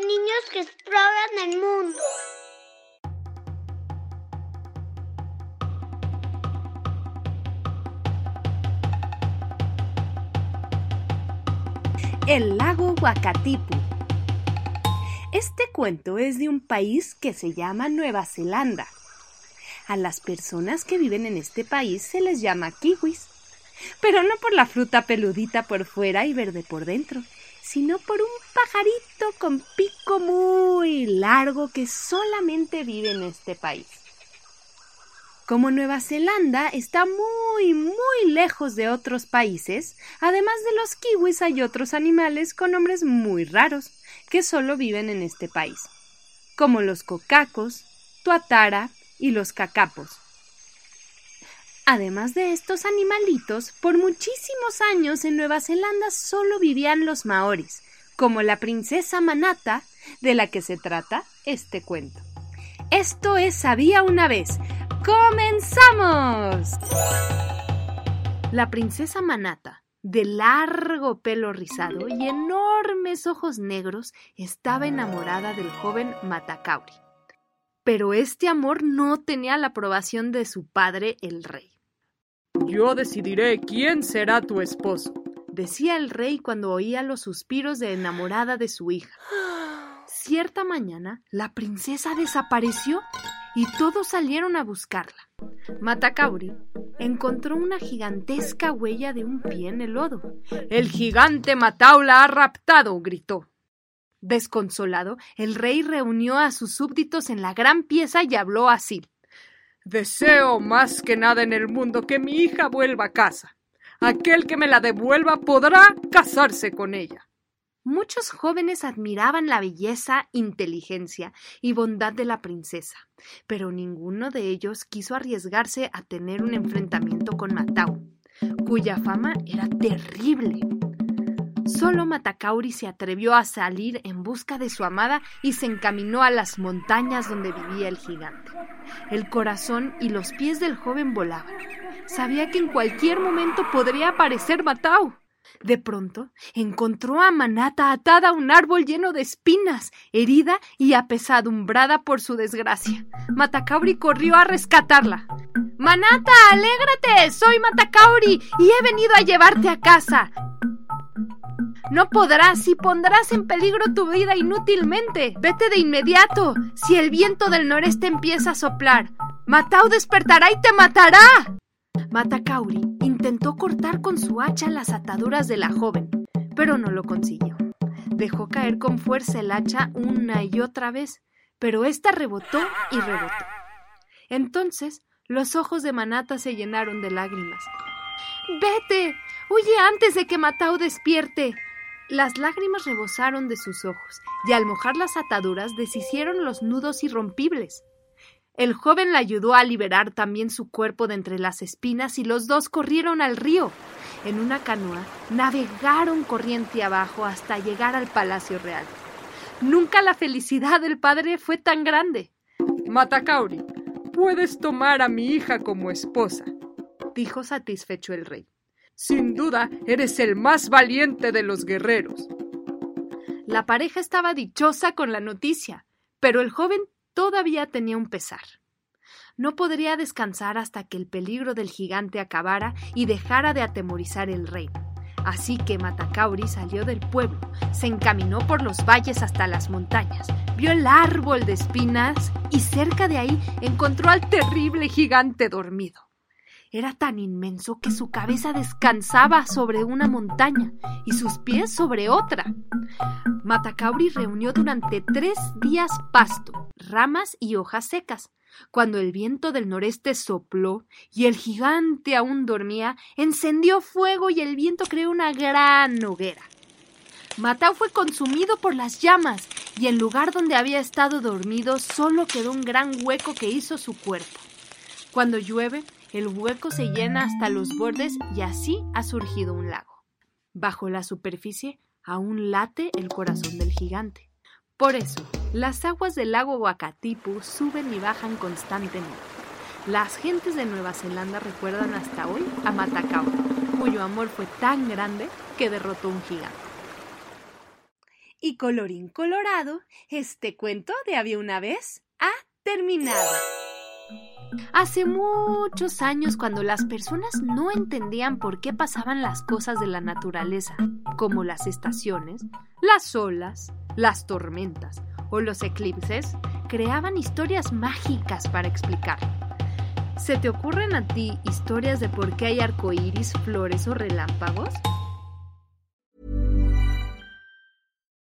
niños que exploran el mundo. El lago Wakatipu. Este cuento es de un país que se llama Nueva Zelanda. A las personas que viven en este país se les llama kiwis, pero no por la fruta peludita por fuera y verde por dentro, sino por un pajarito con pico muy largo que solamente vive en este país. Como Nueva Zelanda está muy, muy lejos de otros países, además de los kiwis hay otros animales con nombres muy raros que solo viven en este país, como los cocacos, tuatara y los cacapos. Además de estos animalitos, por muchísimos años en Nueva Zelanda solo vivían los maoris, como la princesa Manata, de la que se trata este cuento. Esto es Había una vez. ¡Comenzamos! La princesa Manata, de largo pelo rizado y enormes ojos negros, estaba enamorada del joven Matacauri. Pero este amor no tenía la aprobación de su padre, el rey. Yo decidiré quién será tu esposo. decía el rey cuando oía los suspiros de enamorada de su hija. Cierta mañana, la princesa desapareció y todos salieron a buscarla. Matacauri encontró una gigantesca huella de un pie en el lodo. El gigante Matau la ha raptado, gritó. Desconsolado, el rey reunió a sus súbditos en la gran pieza y habló así. Deseo más que nada en el mundo que mi hija vuelva a casa. Aquel que me la devuelva podrá casarse con ella. Muchos jóvenes admiraban la belleza, inteligencia y bondad de la princesa, pero ninguno de ellos quiso arriesgarse a tener un enfrentamiento con Matau, cuya fama era terrible. Solo Matacauri se atrevió a salir en busca de su amada y se encaminó a las montañas donde vivía el gigante. El corazón y los pies del joven volaban. Sabía que en cualquier momento podría aparecer Matau. De pronto encontró a Manata atada a un árbol lleno de espinas, herida y apesadumbrada por su desgracia. Matacauri corrió a rescatarla. Manata, alégrate. Soy Matacauri y he venido a llevarte a casa. No podrás y pondrás en peligro tu vida inútilmente. Vete de inmediato. Si el viento del noreste empieza a soplar, Matau despertará y te matará. Matacauri intentó cortar con su hacha las ataduras de la joven, pero no lo consiguió. Dejó caer con fuerza el hacha una y otra vez, pero ésta rebotó y rebotó. Entonces los ojos de Manata se llenaron de lágrimas. Vete. Huye antes de que Matau despierte. Las lágrimas rebosaron de sus ojos, y al mojar las ataduras deshicieron los nudos irrompibles. El joven la ayudó a liberar también su cuerpo de entre las espinas y los dos corrieron al río. En una canoa navegaron corriente abajo hasta llegar al palacio real. Nunca la felicidad del padre fue tan grande, Matacauri, puedes tomar a mi hija como esposa. dijo satisfecho el rey. Sin duda, eres el más valiente de los guerreros. La pareja estaba dichosa con la noticia, pero el joven todavía tenía un pesar. No podría descansar hasta que el peligro del gigante acabara y dejara de atemorizar el reino. Así que Matacauri salió del pueblo, se encaminó por los valles hasta las montañas, vio el árbol de espinas y cerca de ahí encontró al terrible gigante dormido. Era tan inmenso que su cabeza descansaba sobre una montaña y sus pies sobre otra. Matacauri reunió durante tres días pasto, ramas y hojas secas. Cuando el viento del noreste sopló y el gigante aún dormía, encendió fuego y el viento creó una gran hoguera. Matau fue consumido por las llamas y en lugar donde había estado dormido solo quedó un gran hueco que hizo su cuerpo. Cuando llueve, el hueco se llena hasta los bordes y así ha surgido un lago. Bajo la superficie aún late el corazón del gigante. Por eso, las aguas del lago Wakatipu suben y bajan constantemente. Las gentes de Nueva Zelanda recuerdan hasta hoy a Matacao, cuyo amor fue tan grande que derrotó un gigante. Y colorín colorado, este cuento de había una vez ha terminado. Hace muchos años, cuando las personas no entendían por qué pasaban las cosas de la naturaleza, como las estaciones, las olas, las tormentas o los eclipses, creaban historias mágicas para explicar. ¿Se te ocurren a ti historias de por qué hay arcoíris, flores o relámpagos?